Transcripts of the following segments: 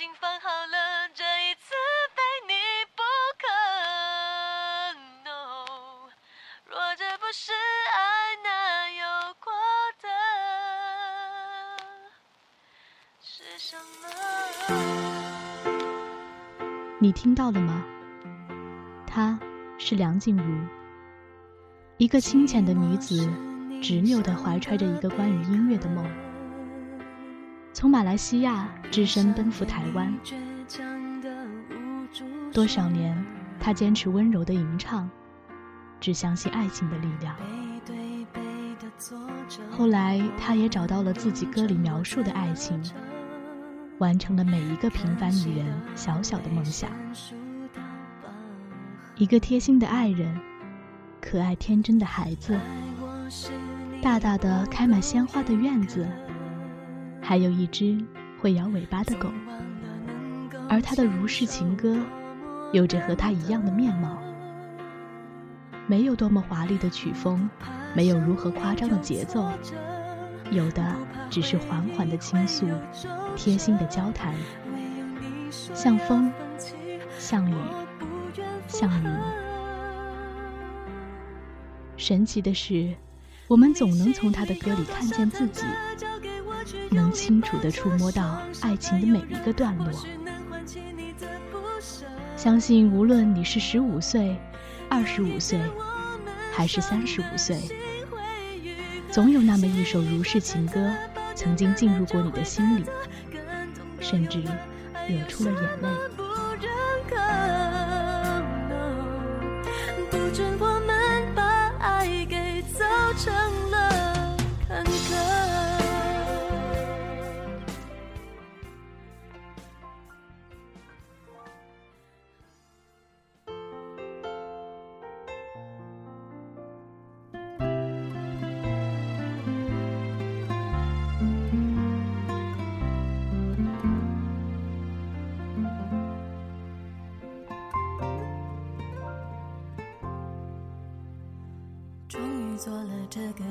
心放好了，这一次非你不可。No，若这不是爱，那又过的是什么？你听到了吗？她是梁静茹，一个清浅的女子，执拗地怀揣着一个关于音乐的梦。从马来西亚只身奔赴台湾，多少年，他坚持温柔的吟唱，只相信爱情的力量。后来，他也找到了自己歌里描述的爱情，完成了每一个平凡女人小小的梦想。一个贴心的爱人，可爱天真的孩子，大大的开满鲜花的院子。还有一只会摇尾巴的狗，而他的如是情歌，有着和他一样的面貌。没有多么华丽的曲风，没有如何夸张的节奏，有的只是缓缓的倾诉，贴心的交谈，像风，像雨，像云。神奇的是，我们总能从他的歌里看见自己。能清楚地触摸到爱情的每一个段落。相信无论你是十五岁、二十五岁，还是三十五岁，总有那么一首如是情歌，曾经进入过你的心里，甚至惹出了眼泪。不知我们把爱给造成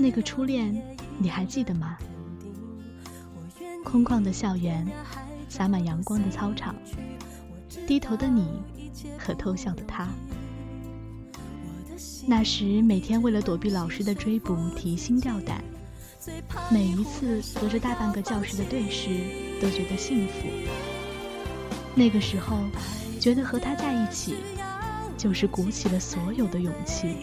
那个初恋，你还记得吗？空旷的校园，洒满阳光的操场，低头的你和偷笑的他。那时每天为了躲避老师的追捕，提心吊胆；每一次隔着大半个教室的对视，都觉得幸福。那个时候，觉得和他在一起，就是鼓起了所有的勇气。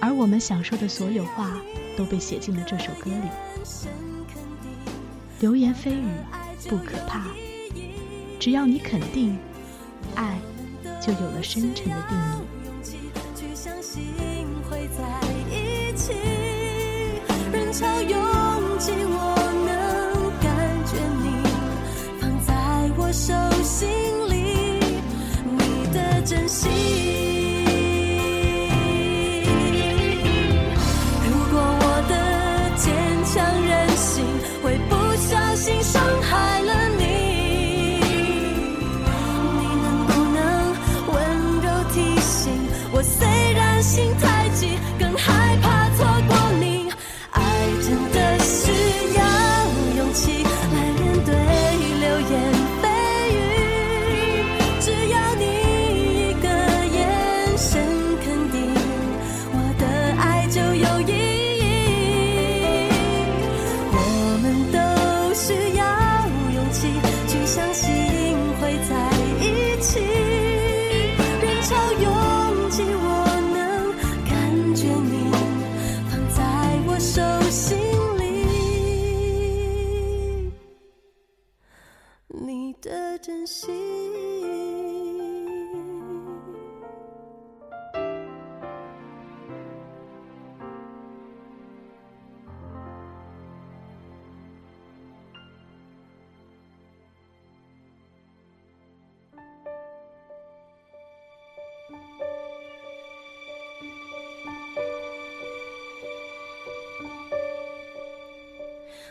而我们想说的所有话，都被写进了这首歌里。流言蜚语不可怕，只要你肯定，爱就有了深沉的定义。人潮拥挤，我能感觉你放在我手心，珍惜。珍惜。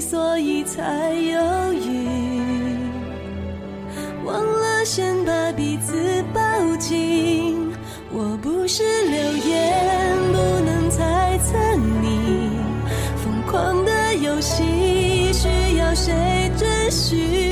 所以才犹豫。忘了先把彼此抱紧。我不是流言，不能猜测你疯狂的游戏，需要谁准许？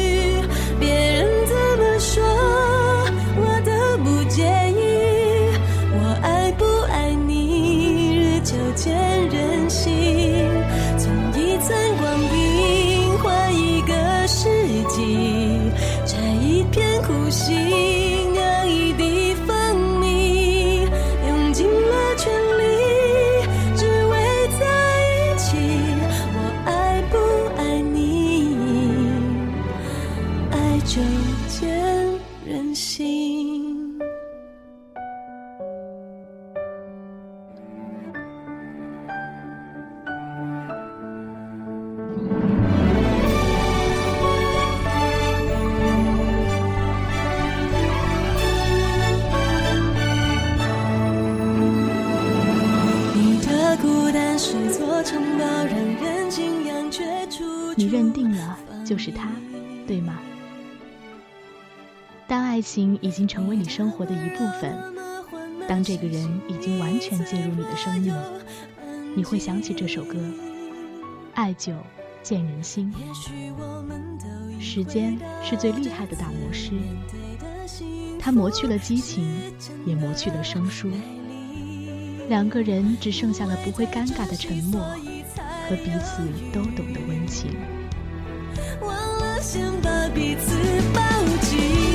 你认定了就是他，对吗？当爱情已经成为你生活的一部分，当这个人已经完全介入你的生命，你会想起这首歌《爱久见人心》。时间是最厉害的大魔师，他磨去了激情，也磨去了生疏，两个人只剩下了不会尴尬的沉默。和彼此都懂得温情。忘了先把彼此抱紧。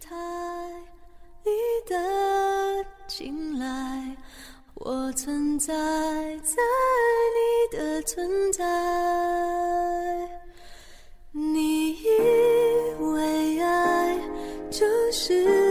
太你的青睐，我存在在你的存在，你以为爱就是。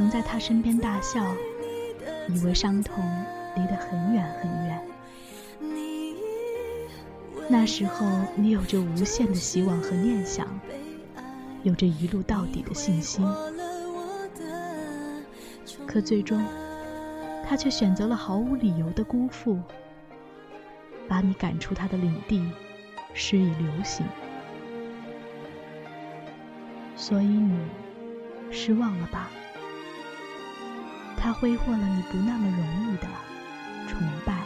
曾在他身边大笑，以为伤痛离得很远很远。那时候，你有着无限的希望和念想，有着一路到底的信心。可最终，他却选择了毫无理由的辜负，把你赶出他的领地，施以流刑。所以你失望了吧？他挥霍了你不那么容易的崇拜。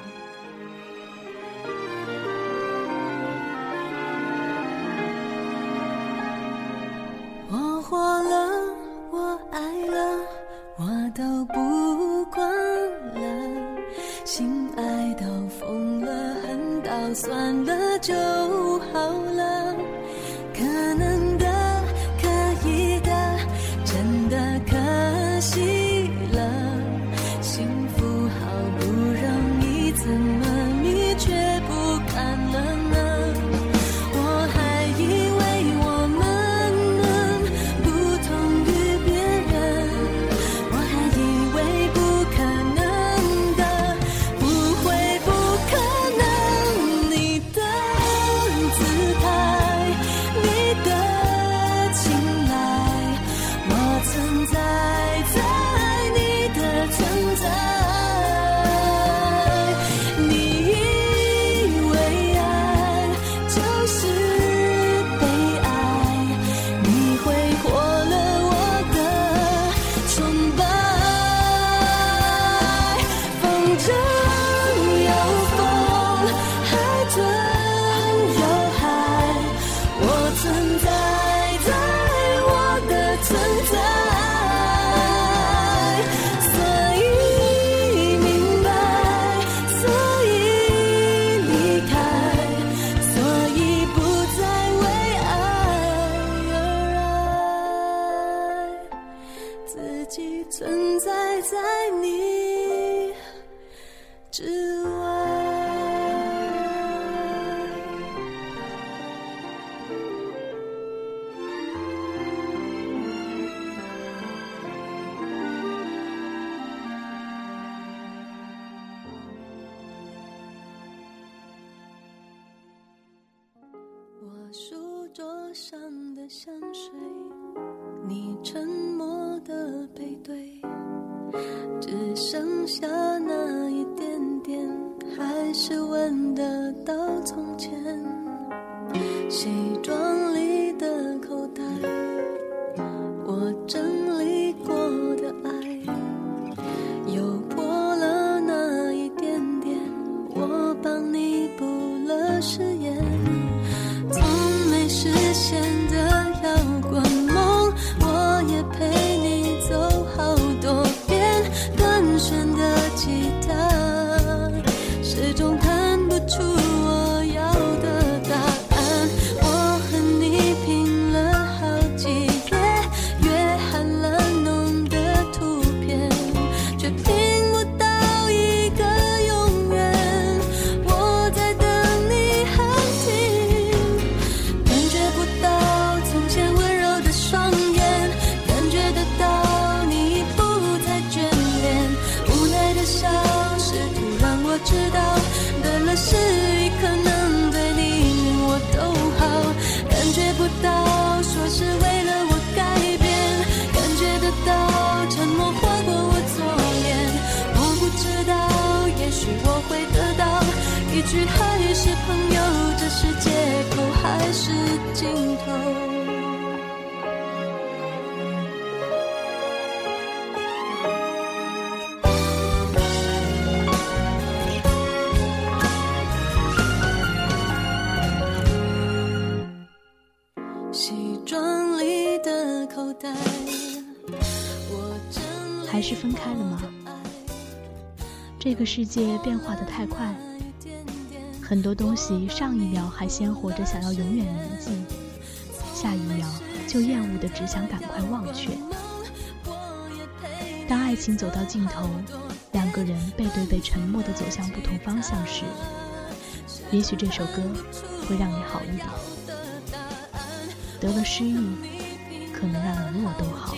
是分开了吗？这个世界变化的太快，很多东西上一秒还鲜活着想要永远铭记，下一秒就厌恶的只想赶快忘却。当爱情走到尽头，两个人背对背沉默的走向不同方向时，也许这首歌会让你好一点。得了失忆，可能让你我都好。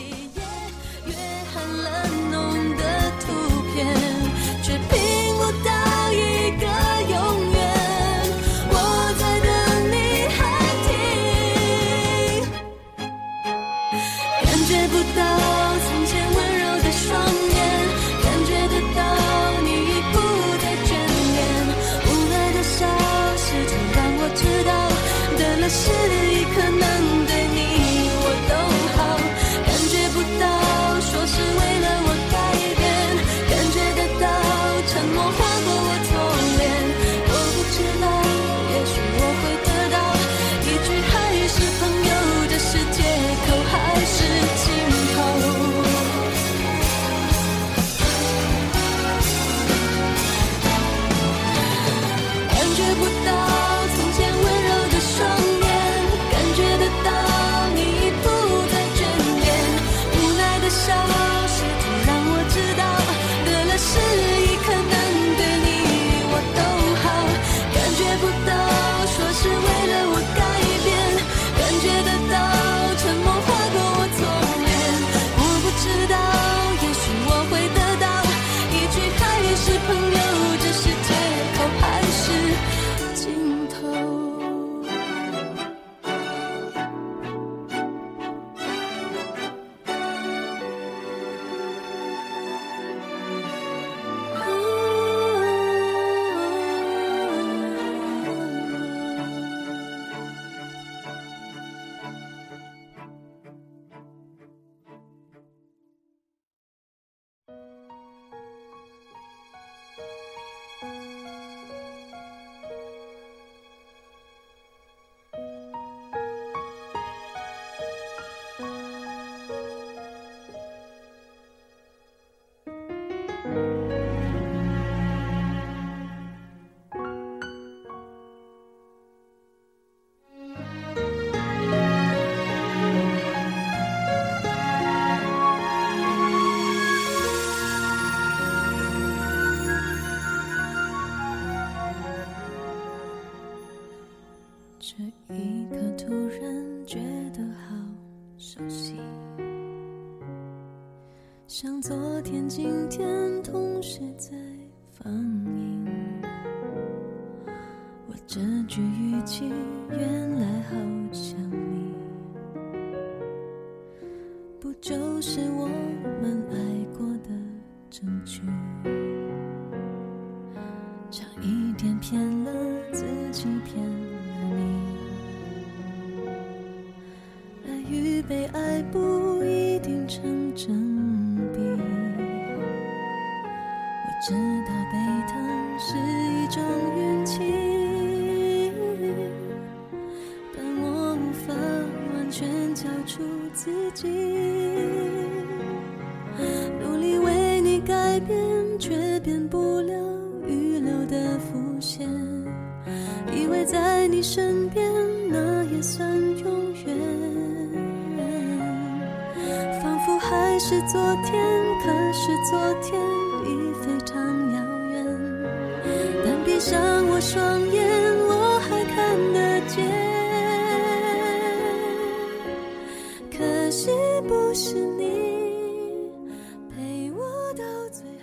你。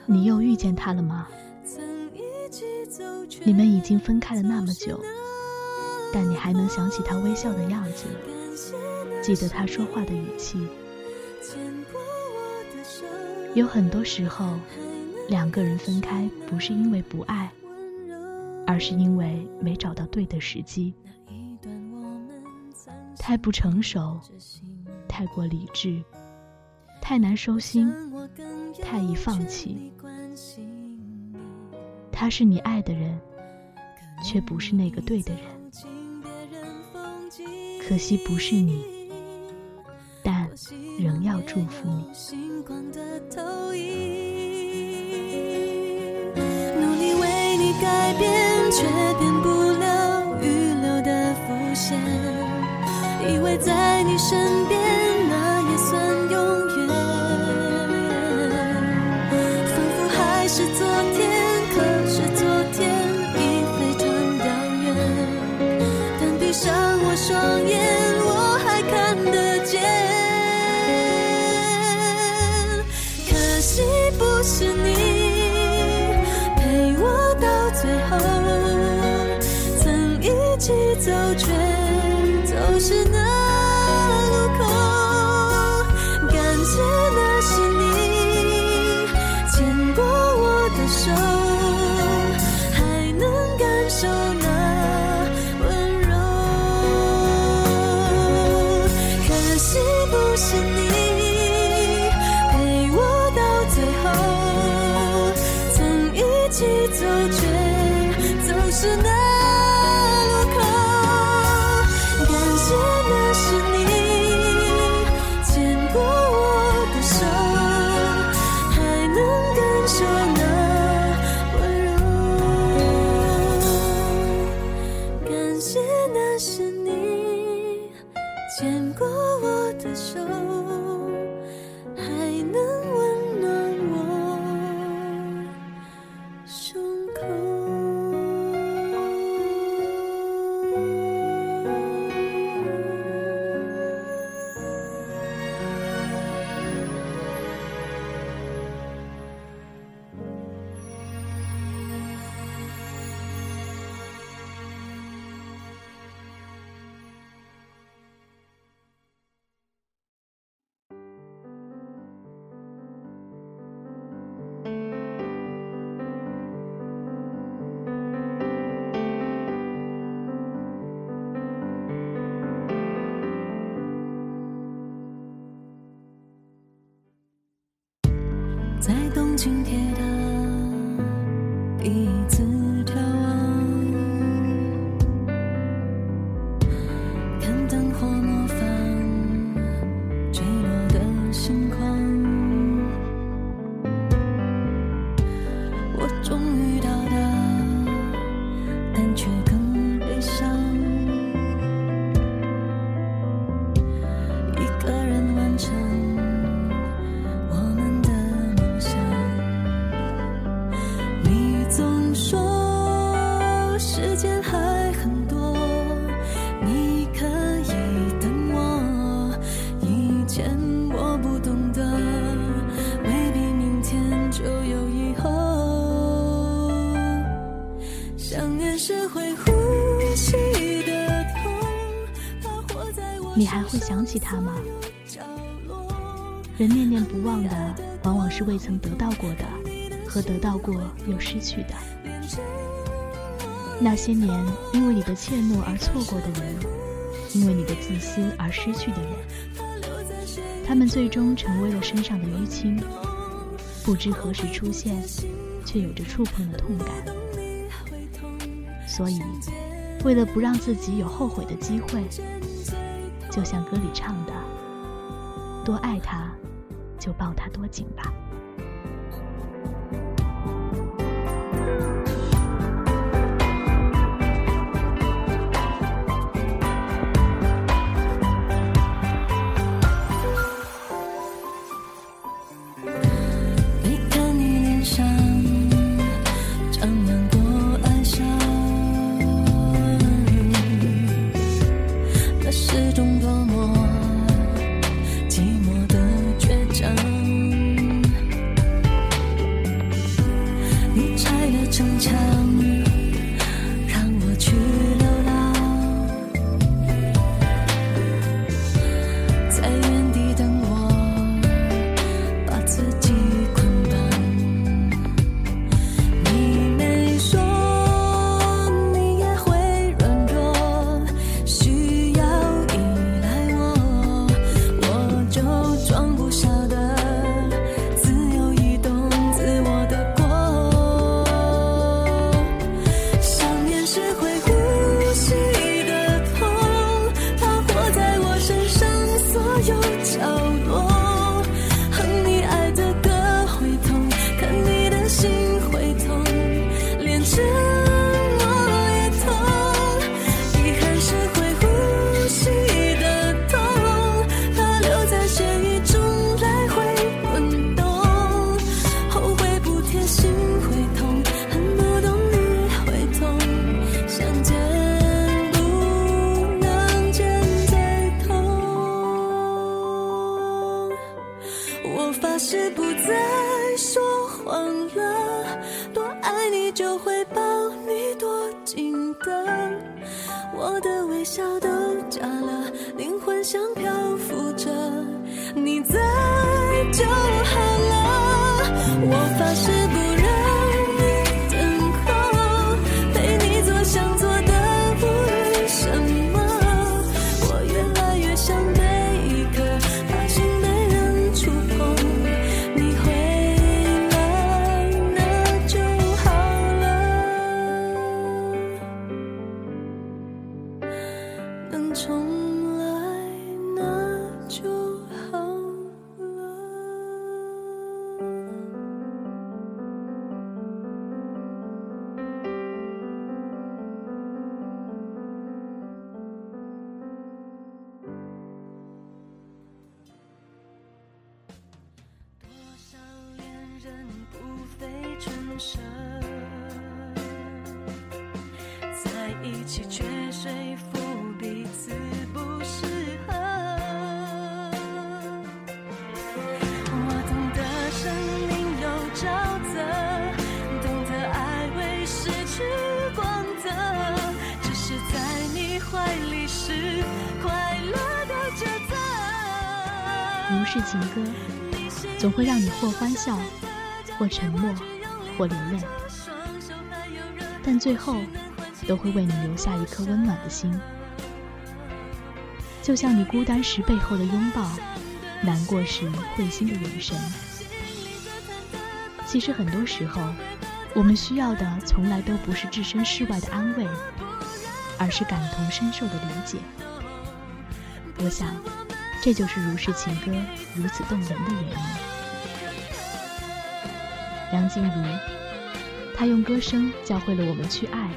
你又遇见他了吗？你们已经分开了那么久，但你还能想起他微笑的样子，记得他说话的语气。有很多时候，两个人分开不是因为不爱。而是因为没找到对的时机。太不成熟，太过理智，太难收心，太易放弃。他是你爱的人，却不是那个对的人。可惜不是你，但仍要祝福你。努力为你改变，却变不了预留的伏线。以为在你身你还会想起他吗？人念念不忘的，往往是未曾得到过的，和得到过又失去的。那些年，因为你的怯懦而错过的人，因为你的自私而失去的人，他们最终成为了身上的淤青，不知何时出现，却有着触碰的痛感。所以，为了不让自己有后悔的机会，就像歌里唱的。多爱他，就抱他多紧吧。it's over. 如是情歌，总会让你或欢笑，或沉默，或流泪，但最后都会为你留下一颗温暖的心。就像你孤单时背后的拥抱，难过时会心的眼神。其实很多时候，我们需要的从来都不是置身事外的安慰，而是感同身受的理解。我想。这就是如是情歌如此动人的原因。梁静茹，她用歌声教会了我们去爱，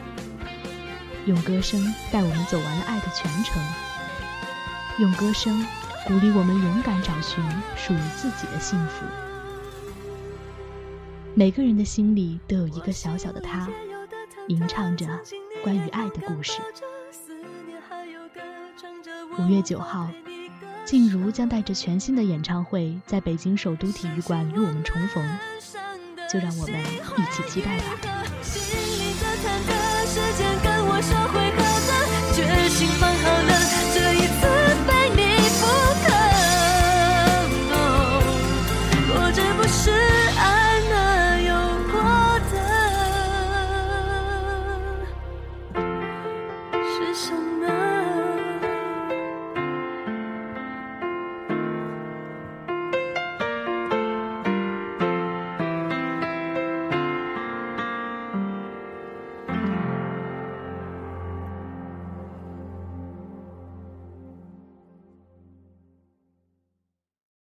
用歌声带我们走完了爱的全程，用歌声鼓励我们勇敢找寻属于自己的幸福。每个人的心里都有一个小小的他，吟唱着关于爱的故事。五月九号。静茹将带着全新的演唱会在北京首都体育馆与我们重逢，就让我们一起期待吧。